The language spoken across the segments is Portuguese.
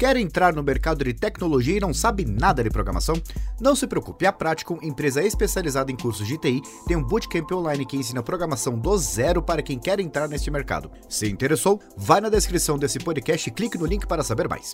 Quer entrar no mercado de tecnologia e não sabe nada de programação? Não se preocupe, a Practicum, empresa especializada em cursos de TI, tem um bootcamp online que ensina programação do zero para quem quer entrar neste mercado. Se interessou, vai na descrição desse podcast e clique no link para saber mais.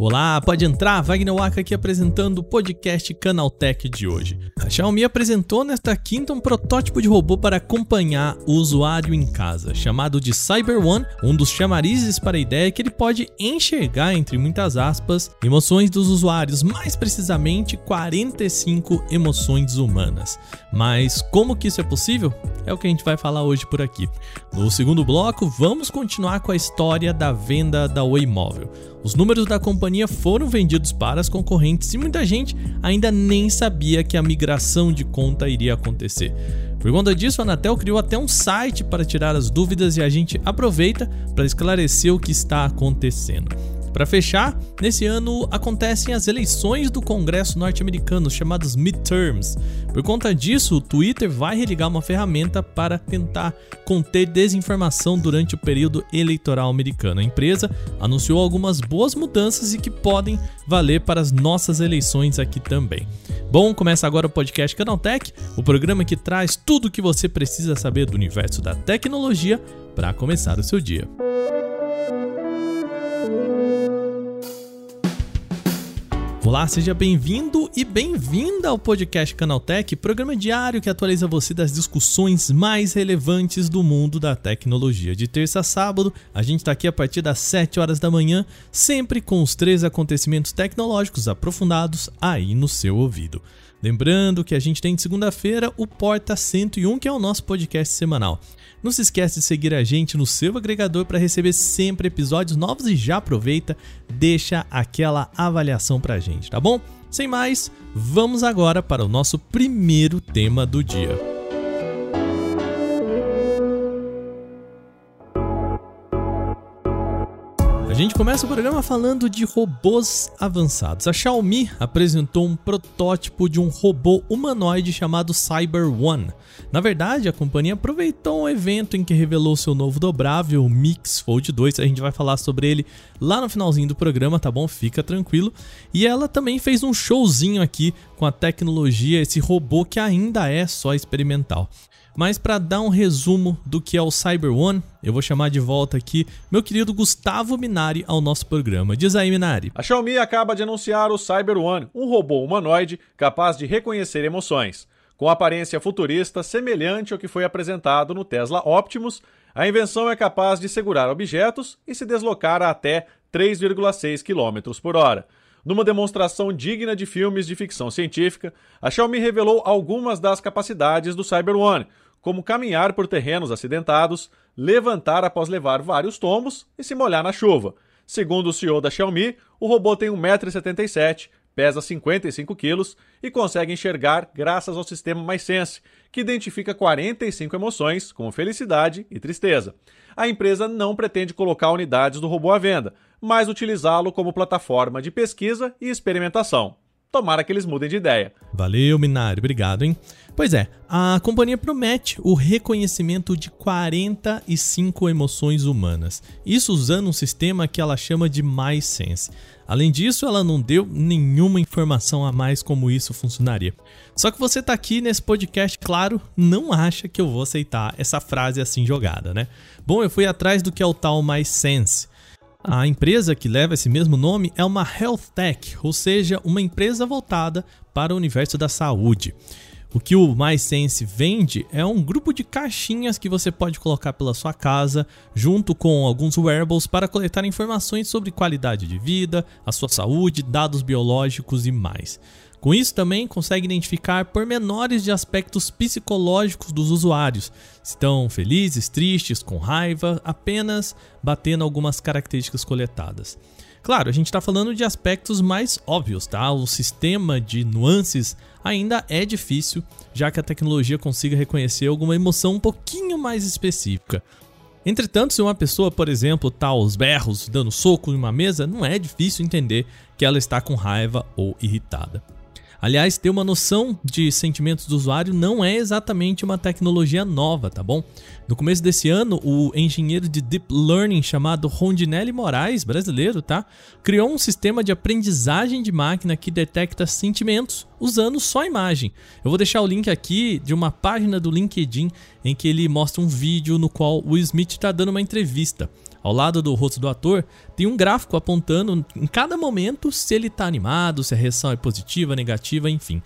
Olá, pode entrar, Wagner Waka aqui apresentando o podcast Canaltech de hoje. A Xiaomi apresentou nesta quinta um protótipo de robô para acompanhar o usuário em casa, chamado de Cyber One. Um dos chamarizes para a ideia é que ele pode enxergar, entre muitas aspas, emoções dos usuários, mais precisamente 45 emoções humanas. Mas como que isso é possível? É o que a gente vai falar hoje por aqui. No segundo bloco, vamos continuar com a história da venda da Oi Móvel. Os números da companhia foram vendidos para as concorrentes e muita gente ainda nem sabia que a migração de conta iria acontecer. Por conta disso, a Anatel criou até um site para tirar as dúvidas e a gente aproveita para esclarecer o que está acontecendo. Para fechar, nesse ano acontecem as eleições do Congresso norte-americano, chamadas midterms. Por conta disso, o Twitter vai religar uma ferramenta para tentar conter desinformação durante o período eleitoral americano. A empresa anunciou algumas boas mudanças e que podem valer para as nossas eleições aqui também. Bom, começa agora o podcast Canaltech, o programa que traz tudo o que você precisa saber do universo da tecnologia para começar o seu dia. Olá, seja bem-vindo e bem-vinda ao podcast Canaltech, programa diário que atualiza você das discussões mais relevantes do mundo da tecnologia. De terça a sábado, a gente está aqui a partir das 7 horas da manhã, sempre com os três acontecimentos tecnológicos aprofundados aí no seu ouvido. Lembrando que a gente tem de segunda-feira o Porta 101, que é o nosso podcast semanal. Não se esquece de seguir a gente no seu agregador para receber sempre episódios novos e já aproveita, deixa aquela avaliação pra gente, tá bom? Sem mais, vamos agora para o nosso primeiro tema do dia. Gente começa o programa falando de robôs avançados. A Xiaomi apresentou um protótipo de um robô humanoide chamado Cyber One. Na verdade, a companhia aproveitou um evento em que revelou seu novo dobrável, o Mix Fold 2. A gente vai falar sobre ele lá no finalzinho do programa, tá bom? Fica tranquilo. E ela também fez um showzinho aqui com a tecnologia, esse robô que ainda é só experimental. Mas para dar um resumo do que é o Cyber One, eu vou chamar de volta aqui meu querido Gustavo Minari ao nosso programa. Diz aí, Minari. A Xiaomi acaba de anunciar o Cyber One, um robô humanoide capaz de reconhecer emoções. Com aparência futurista semelhante ao que foi apresentado no Tesla Optimus, a invenção é capaz de segurar objetos e se deslocar a até 3,6 km por hora. Numa demonstração digna de filmes de ficção científica, a Xiaomi revelou algumas das capacidades do Cyber One, como caminhar por terrenos acidentados, levantar após levar vários tombos e se molhar na chuva. Segundo o CEO da Xiaomi, o robô tem 1,77m, pesa 55 quilos e consegue enxergar graças ao sistema MySense, que identifica 45 emoções, como felicidade e tristeza. A empresa não pretende colocar unidades do robô à venda, mas utilizá-lo como plataforma de pesquisa e experimentação. Tomara que eles mudem de ideia. Valeu, Minari, obrigado, hein? Pois é, a companhia promete o reconhecimento de 45 emoções humanas. Isso usando um sistema que ela chama de MySense. Além disso, ela não deu nenhuma informação a mais como isso funcionaria. Só que você tá aqui nesse podcast, claro, não acha que eu vou aceitar essa frase assim jogada, né? Bom, eu fui atrás do que é o tal MySense. A empresa que leva esse mesmo nome é uma Health Tech, ou seja, uma empresa voltada para o universo da saúde. O que o MySense vende é um grupo de caixinhas que você pode colocar pela sua casa, junto com alguns wearables para coletar informações sobre qualidade de vida, a sua saúde, dados biológicos e mais. Com isso também consegue identificar pormenores de aspectos psicológicos dos usuários, se estão felizes, tristes, com raiva, apenas batendo algumas características coletadas. Claro, a gente está falando de aspectos mais óbvios, tá? O sistema de nuances ainda é difícil, já que a tecnologia consiga reconhecer alguma emoção um pouquinho mais específica. Entretanto, se uma pessoa, por exemplo, está aos berros dando soco em uma mesa, não é difícil entender que ela está com raiva ou irritada. Aliás, ter uma noção de sentimentos do usuário não é exatamente uma tecnologia nova, tá bom? No começo desse ano, o engenheiro de Deep Learning chamado Rondinelli Moraes, brasileiro, tá? Criou um sistema de aprendizagem de máquina que detecta sentimentos usando só imagem. Eu vou deixar o link aqui de uma página do LinkedIn em que ele mostra um vídeo no qual o Smith está dando uma entrevista. Ao lado do rosto do ator, tem um gráfico apontando em cada momento se ele está animado, se a reação é positiva, negativa, enfim.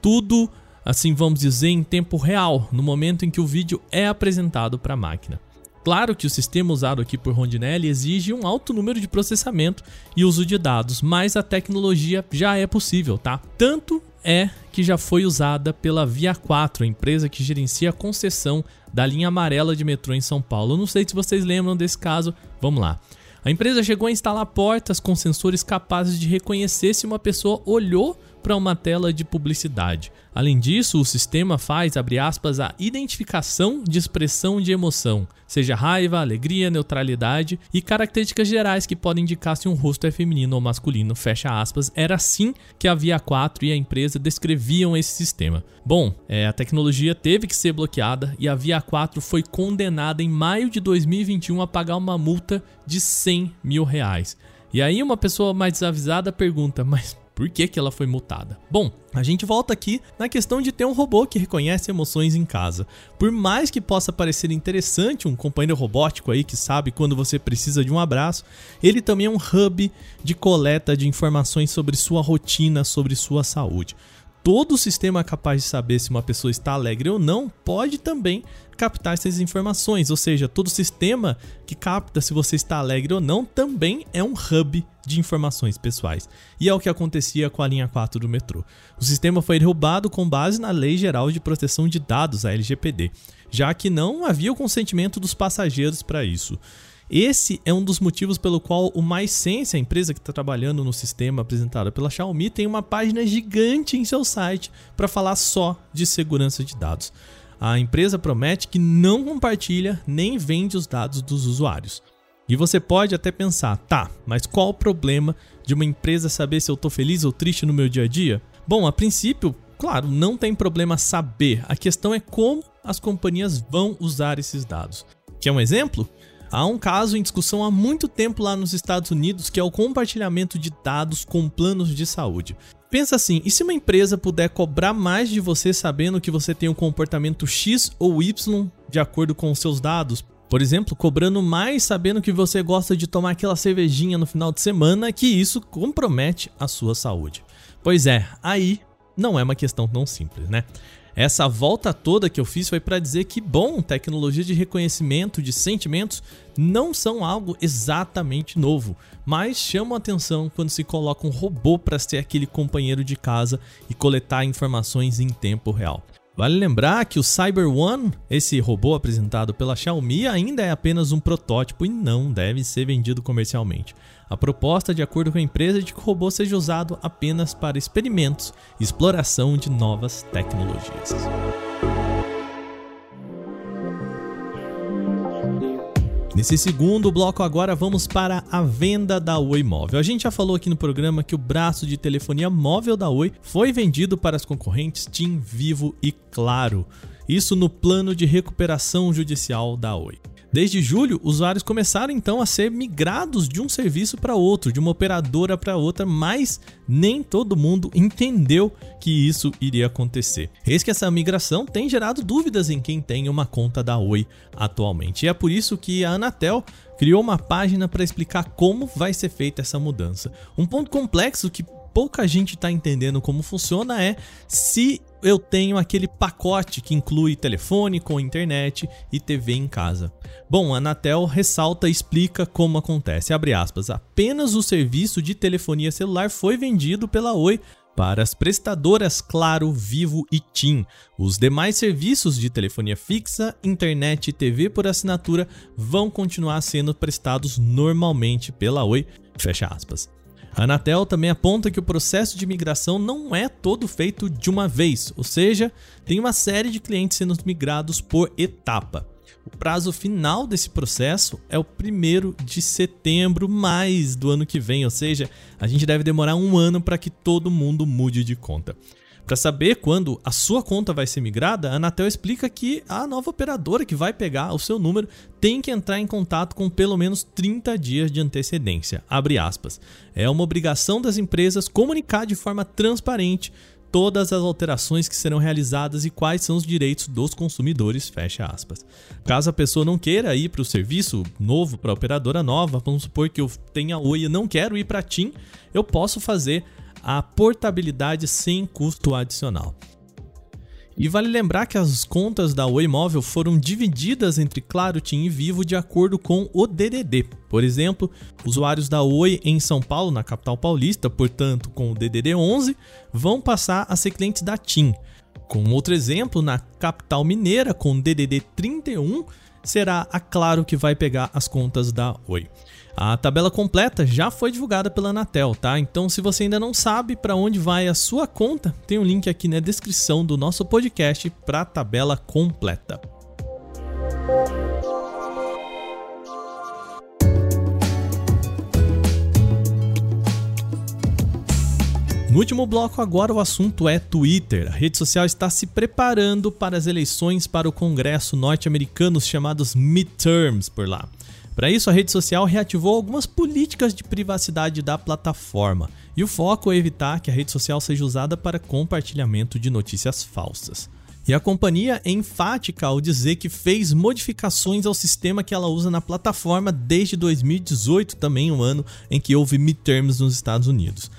Tudo, assim vamos dizer, em tempo real, no momento em que o vídeo é apresentado para a máquina. Claro que o sistema usado aqui por Rondinelli exige um alto número de processamento e uso de dados, mas a tecnologia já é possível, tá? Tanto é que já foi usada pela Via 4, a empresa que gerencia a concessão da linha amarela de metrô em São Paulo. Eu não sei se vocês lembram desse caso, vamos lá. A empresa chegou a instalar portas com sensores capazes de reconhecer se uma pessoa olhou para uma tela de publicidade. Além disso, o sistema faz, abre aspas, a identificação de expressão de emoção, seja raiva, alegria, neutralidade e características gerais que podem indicar se um rosto é feminino ou masculino, fecha aspas. Era assim que a Via 4 e a empresa descreviam esse sistema. Bom, é, a tecnologia teve que ser bloqueada e a Via 4 foi condenada em maio de 2021 a pagar uma multa de 100 mil reais. E aí uma pessoa mais desavisada pergunta, mas por que, que ela foi multada? Bom, a gente volta aqui na questão de ter um robô que reconhece emoções em casa. Por mais que possa parecer interessante um companheiro robótico aí que sabe quando você precisa de um abraço, ele também é um hub de coleta de informações sobre sua rotina, sobre sua saúde todo o sistema capaz de saber se uma pessoa está alegre ou não pode também captar essas informações, ou seja, todo sistema que capta se você está alegre ou não também é um hub de informações pessoais. E é o que acontecia com a linha 4 do metrô. O sistema foi derrubado com base na Lei Geral de Proteção de Dados, a LGPD, já que não havia o consentimento dos passageiros para isso. Esse é um dos motivos pelo qual o MySense, a empresa que está trabalhando no sistema apresentado pela Xiaomi, tem uma página gigante em seu site para falar só de segurança de dados. A empresa promete que não compartilha nem vende os dados dos usuários. E você pode até pensar, tá, mas qual o problema de uma empresa saber se eu estou feliz ou triste no meu dia a dia? Bom, a princípio, claro, não tem problema saber. A questão é como as companhias vão usar esses dados. Quer um exemplo? Há um caso em discussão há muito tempo lá nos Estados Unidos que é o compartilhamento de dados com planos de saúde. Pensa assim, e se uma empresa puder cobrar mais de você sabendo que você tem um comportamento X ou Y de acordo com os seus dados? Por exemplo, cobrando mais sabendo que você gosta de tomar aquela cervejinha no final de semana, que isso compromete a sua saúde. Pois é, aí não é uma questão tão simples, né? Essa volta toda que eu fiz foi para dizer que, bom, tecnologia de reconhecimento de sentimentos não são algo exatamente novo, mas chamam atenção quando se coloca um robô para ser aquele companheiro de casa e coletar informações em tempo real. Vale lembrar que o Cyber One, esse robô apresentado pela Xiaomi, ainda é apenas um protótipo e não deve ser vendido comercialmente. A proposta, de acordo com a empresa, é de que o robô seja usado apenas para experimentos e exploração de novas tecnologias. Nesse segundo bloco agora vamos para a venda da Oi Móvel. A gente já falou aqui no programa que o braço de telefonia móvel da Oi foi vendido para as concorrentes TIM, Vivo e Claro. Isso no plano de recuperação judicial da Oi. Desde julho, usuários começaram então a ser migrados de um serviço para outro, de uma operadora para outra, mas nem todo mundo entendeu que isso iria acontecer. Eis que essa migração tem gerado dúvidas em quem tem uma conta da Oi atualmente. E é por isso que a Anatel criou uma página para explicar como vai ser feita essa mudança. Um ponto complexo que pouca gente está entendendo como funciona é se eu tenho aquele pacote que inclui telefone com internet e TV em casa. Bom, a Anatel ressalta e explica como acontece. Aspas, apenas o serviço de telefonia celular foi vendido pela Oi para as prestadoras Claro, Vivo e TIM. Os demais serviços de telefonia fixa, internet e TV por assinatura vão continuar sendo prestados normalmente pela Oi. Fecha aspas. A Anatel também aponta que o processo de migração não é todo feito de uma vez, ou seja, tem uma série de clientes sendo migrados por etapa. O prazo final desse processo é o primeiro de setembro, mais do ano que vem, ou seja, a gente deve demorar um ano para que todo mundo mude de conta. Para saber quando a sua conta vai ser migrada, a Anatel explica que a nova operadora que vai pegar o seu número tem que entrar em contato com pelo menos 30 dias de antecedência. É uma obrigação das empresas comunicar de forma transparente todas as alterações que serão realizadas e quais são os direitos dos consumidores, fecha aspas. Caso a pessoa não queira ir para o serviço novo, para a operadora nova, vamos supor que eu tenha Oi e não quero ir para a TIM, eu posso fazer a portabilidade sem custo adicional. E vale lembrar que as contas da Oi Móvel foram divididas entre Claro, TIM e Vivo de acordo com o DDD. Por exemplo, usuários da Oi em São Paulo, na capital paulista, portanto com o DDD 11, vão passar a ser clientes da TIM. Com outro exemplo, na capital mineira, com o DDD 31, será a Claro que vai pegar as contas da Oi. A tabela completa já foi divulgada pela Anatel, tá? Então, se você ainda não sabe para onde vai a sua conta, tem um link aqui na descrição do nosso podcast para a tabela completa. No último bloco, agora o assunto é Twitter. A rede social está se preparando para as eleições para o Congresso norte-americano chamados midterms por lá. Para isso, a rede social reativou algumas políticas de privacidade da plataforma, e o foco é evitar que a rede social seja usada para compartilhamento de notícias falsas. E a companhia é enfática ao dizer que fez modificações ao sistema que ela usa na plataforma desde 2018, também um ano em que houve midterms nos Estados Unidos.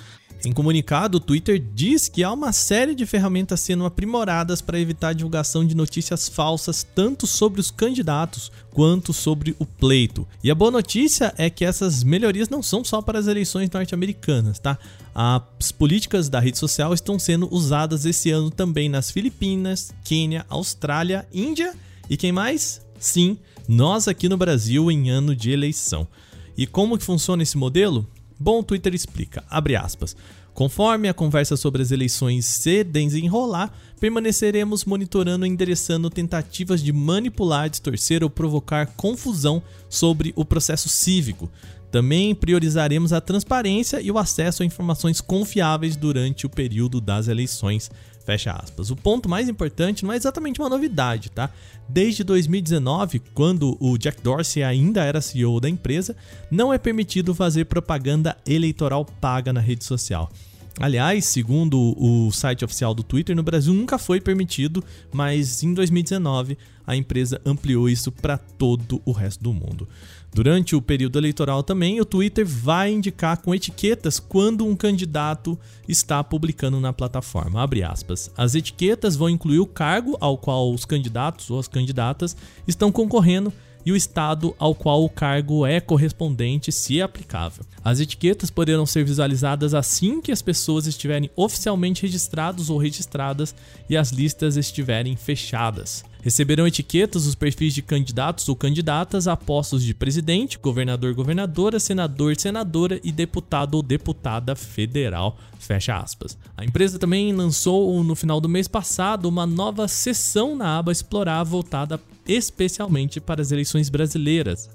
Em comunicado, o Twitter diz que há uma série de ferramentas sendo aprimoradas para evitar a divulgação de notícias falsas tanto sobre os candidatos quanto sobre o pleito. E a boa notícia é que essas melhorias não são só para as eleições norte-americanas, tá? As políticas da rede social estão sendo usadas esse ano também nas Filipinas, Quênia, Austrália, Índia e quem mais? Sim, nós aqui no Brasil em ano de eleição. E como que funciona esse modelo? Bom, Twitter explica, abre aspas. Conforme a conversa sobre as eleições se desenrolar, permaneceremos monitorando e endereçando tentativas de manipular, distorcer ou provocar confusão sobre o processo cívico. Também priorizaremos a transparência e o acesso a informações confiáveis durante o período das eleições. Fecha aspas. O ponto mais importante não é exatamente uma novidade, tá? Desde 2019, quando o Jack Dorsey ainda era CEO da empresa, não é permitido fazer propaganda eleitoral paga na rede social. Aliás, segundo o site oficial do Twitter, no Brasil nunca foi permitido, mas em 2019 a empresa ampliou isso para todo o resto do mundo. Durante o período eleitoral também, o Twitter vai indicar com etiquetas quando um candidato está publicando na plataforma. Abre aspas. As etiquetas vão incluir o cargo ao qual os candidatos ou as candidatas estão concorrendo e o estado ao qual o cargo é correspondente, se aplicável. As etiquetas poderão ser visualizadas assim que as pessoas estiverem oficialmente registrados ou registradas e as listas estiverem fechadas. Receberão etiquetas os perfis de candidatos ou candidatas a postos de presidente, governador, governadora, senador, senadora e deputado ou deputada federal. Fecha aspas. A empresa também lançou no final do mês passado uma nova seção na aba Explorar voltada especialmente para as eleições brasileiras.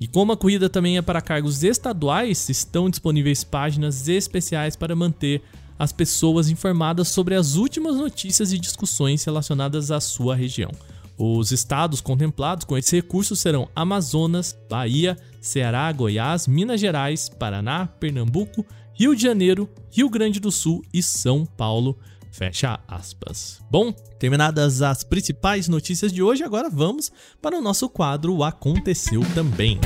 E como a corrida também é para cargos estaduais, estão disponíveis páginas especiais para manter as pessoas informadas sobre as últimas notícias e discussões relacionadas à sua região. Os estados contemplados com esse recurso serão Amazonas, Bahia, Ceará, Goiás, Minas Gerais, Paraná, Pernambuco, Rio de Janeiro, Rio Grande do Sul e São Paulo. Fecha aspas. Bom, terminadas as principais notícias de hoje, agora vamos para o nosso quadro o Aconteceu Também.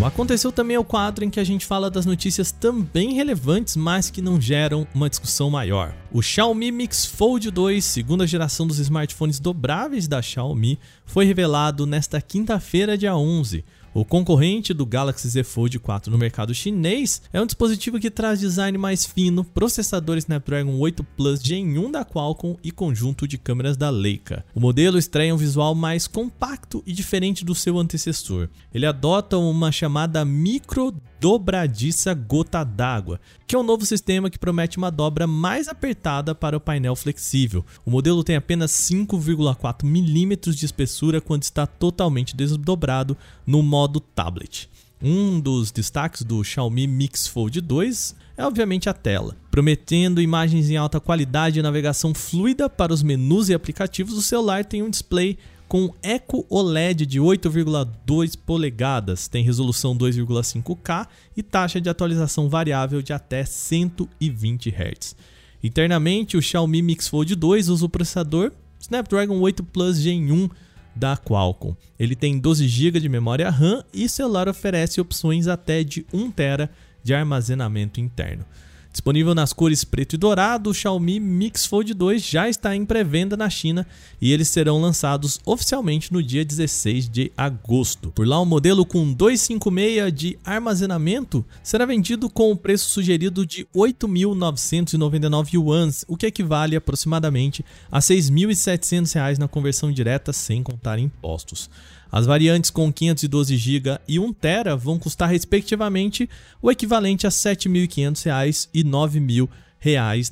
O Aconteceu também é o quadro em que a gente fala das notícias também relevantes, mas que não geram uma discussão maior. O Xiaomi Mix Fold 2, segunda geração dos smartphones dobráveis da Xiaomi, foi revelado nesta quinta-feira, dia 11. O concorrente do Galaxy Z Fold 4 no mercado chinês é um dispositivo que traz design mais fino, processador Snapdragon 8 Plus Gen 1 da Qualcomm e conjunto de câmeras da Leica. O modelo estreia um visual mais compacto e diferente do seu antecessor. Ele adota uma chamada micro dobradiça gota d'água, que é um novo sistema que promete uma dobra mais apertada para o painel flexível. O modelo tem apenas 5,4 milímetros de espessura quando está totalmente desdobrado no modo tablet. Um dos destaques do Xiaomi Mix Fold 2 é obviamente a tela. Prometendo imagens em alta qualidade e navegação fluida para os menus e aplicativos, o celular tem um display com Eco OLED de 8,2 polegadas, tem resolução 2,5K e taxa de atualização variável de até 120 Hz. Internamente, o Xiaomi Mix Fold 2 usa o processador Snapdragon 8 Plus Gen 1 da Qualcomm. Ele tem 12 GB de memória RAM e o celular oferece opções até de 1 TB de armazenamento interno. Disponível nas cores preto e dourado, o Xiaomi Mix Fold 2 já está em pré-venda na China e eles serão lançados oficialmente no dia 16 de agosto. Por lá, o modelo com 256 de armazenamento será vendido com o preço sugerido de 8.999 yuans, o que equivale aproximadamente a R$ 6.700 na conversão direta sem contar impostos. As variantes com 512 GB e 1 TB vão custar respectivamente o equivalente a R$ 7.500 e R$ 9.000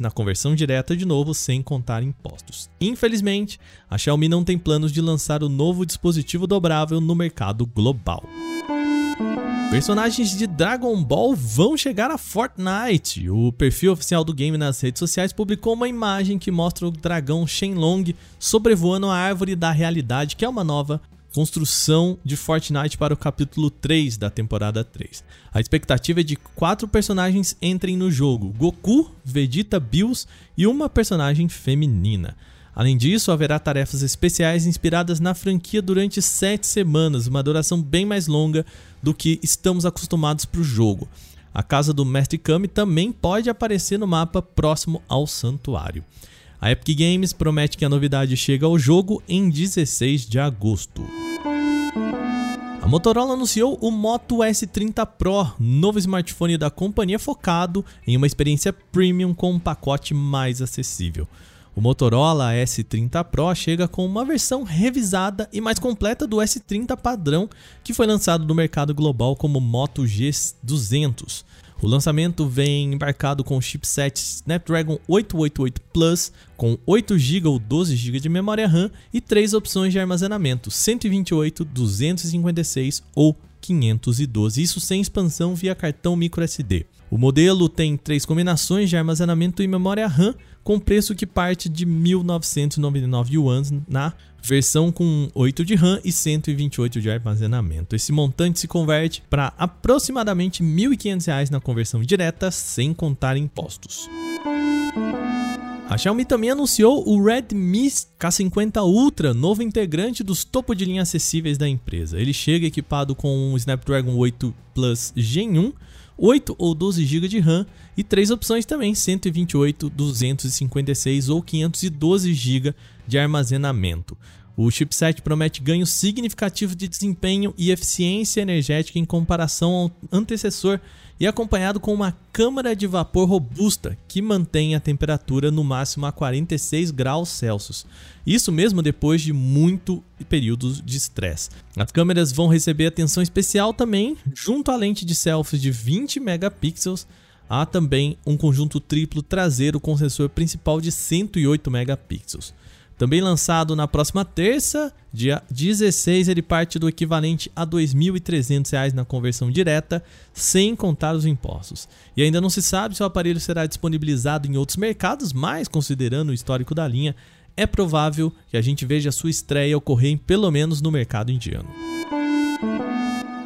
na conversão direta, de novo, sem contar impostos. Infelizmente, a Xiaomi não tem planos de lançar o novo dispositivo dobrável no mercado global. Personagens de Dragon Ball vão chegar a Fortnite. O perfil oficial do game nas redes sociais publicou uma imagem que mostra o dragão Shenlong sobrevoando a árvore da realidade, que é uma nova construção de Fortnite para o capítulo 3 da temporada 3. A expectativa é de quatro personagens entrem no jogo: Goku, Vegeta, Bills e uma personagem feminina. Além disso, haverá tarefas especiais inspiradas na franquia durante sete semanas, uma duração bem mais longa do que estamos acostumados para o jogo. A casa do Mestre Kami também pode aparecer no mapa próximo ao santuário. A Epic Games promete que a novidade chega ao jogo em 16 de agosto. A Motorola anunciou o Moto S30 Pro, novo smartphone da companhia focado em uma experiência premium com um pacote mais acessível. O Motorola S30 Pro chega com uma versão revisada e mais completa do S30 padrão, que foi lançado no mercado global como Moto G200. O lançamento vem embarcado com o chipset Snapdragon 888 Plus com 8 GB ou 12 GB de memória RAM e três opções de armazenamento: 128, 256 ou 512, isso sem expansão via cartão microSD. O modelo tem três combinações de armazenamento e memória RAM, com preço que parte de 1.999 yuans na versão com 8 de RAM e 128 de armazenamento. Esse montante se converte para aproximadamente R$ 1.500 na conversão direta, sem contar impostos. A Xiaomi também anunciou o Redmi K50 Ultra, novo integrante dos topo de linha acessíveis da empresa. Ele chega equipado com um Snapdragon 8 Plus Gen 1, 8 ou 12 GB de RAM e três opções também, 128, 256 ou 512 GB de armazenamento. O chipset promete ganhos significativos de desempenho e eficiência energética em comparação ao antecessor e acompanhado com uma câmara de vapor robusta que mantém a temperatura no máximo a 46 graus Celsius. Isso mesmo depois de muito períodos de estresse. As câmeras vão receber atenção especial também, junto à lente de selfies de 20 megapixels. Há também um conjunto triplo traseiro com sensor principal de 108 megapixels. Também lançado na próxima terça, dia 16, ele parte do equivalente a R$ 2.300 na conversão direta, sem contar os impostos. E ainda não se sabe se o aparelho será disponibilizado em outros mercados, mas considerando o histórico da linha, é provável que a gente veja sua estreia ocorrer pelo menos no mercado indiano.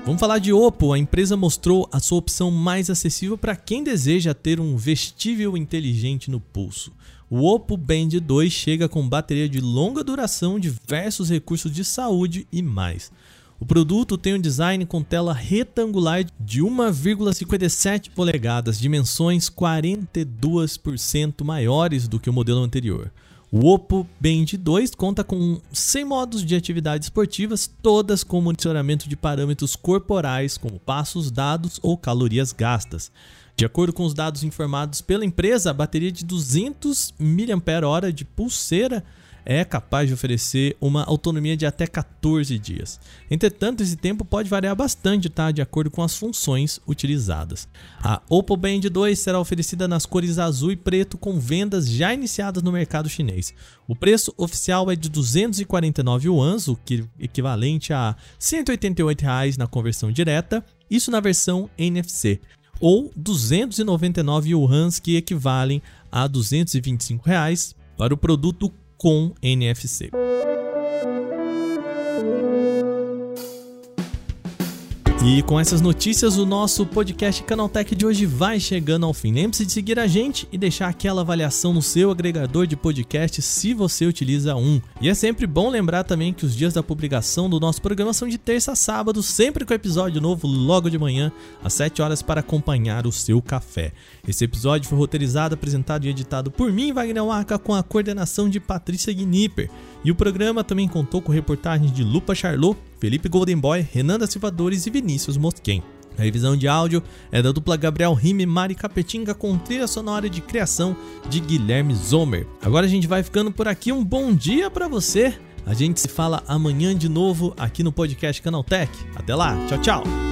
Vamos falar de Oppo. A empresa mostrou a sua opção mais acessível para quem deseja ter um vestível inteligente no pulso. O Oppo Band 2 chega com bateria de longa duração, diversos recursos de saúde e mais. O produto tem um design com tela retangular de 1,57 polegadas, dimensões 42% maiores do que o modelo anterior. O Oppo Band 2 conta com 100 modos de atividades esportivas, todas com monitoramento de parâmetros corporais, como passos dados ou calorias gastas. De acordo com os dados informados pela empresa, a bateria de 200 mAh de pulseira é capaz de oferecer uma autonomia de até 14 dias. Entretanto, esse tempo pode variar bastante, tá? De acordo com as funções utilizadas. A Oppo Band 2 será oferecida nas cores azul e preto com vendas já iniciadas no mercado chinês. O preço oficial é de 249 yuans, o que equivalente a 188 reais na conversão direta, isso na versão NFC ou 299 yuans, que equivalem a 225 reais para o produto com NFC. E com essas notícias, o nosso podcast Canaltech de hoje vai chegando ao fim. Lembre-se de seguir a gente e deixar aquela avaliação no seu agregador de podcast se você utiliza um. E é sempre bom lembrar também que os dias da publicação do nosso programa são de terça a sábado, sempre com episódio novo logo de manhã, às 7 horas, para acompanhar o seu café. Esse episódio foi roteirizado, apresentado e editado por mim, Wagner Waka, com a coordenação de Patrícia Gnipper. E o programa também contou com reportagens de Lupa Charlot, Felipe Goldenboy, Renan da Silvadores e Vinícius Mosquen. A revisão de áudio é da dupla Gabriel Rime Mari Capetinga com trilha sonora de criação de Guilherme Zomer. Agora a gente vai ficando por aqui. Um bom dia para você. A gente se fala amanhã de novo aqui no podcast Canaltech. Até lá. Tchau, tchau.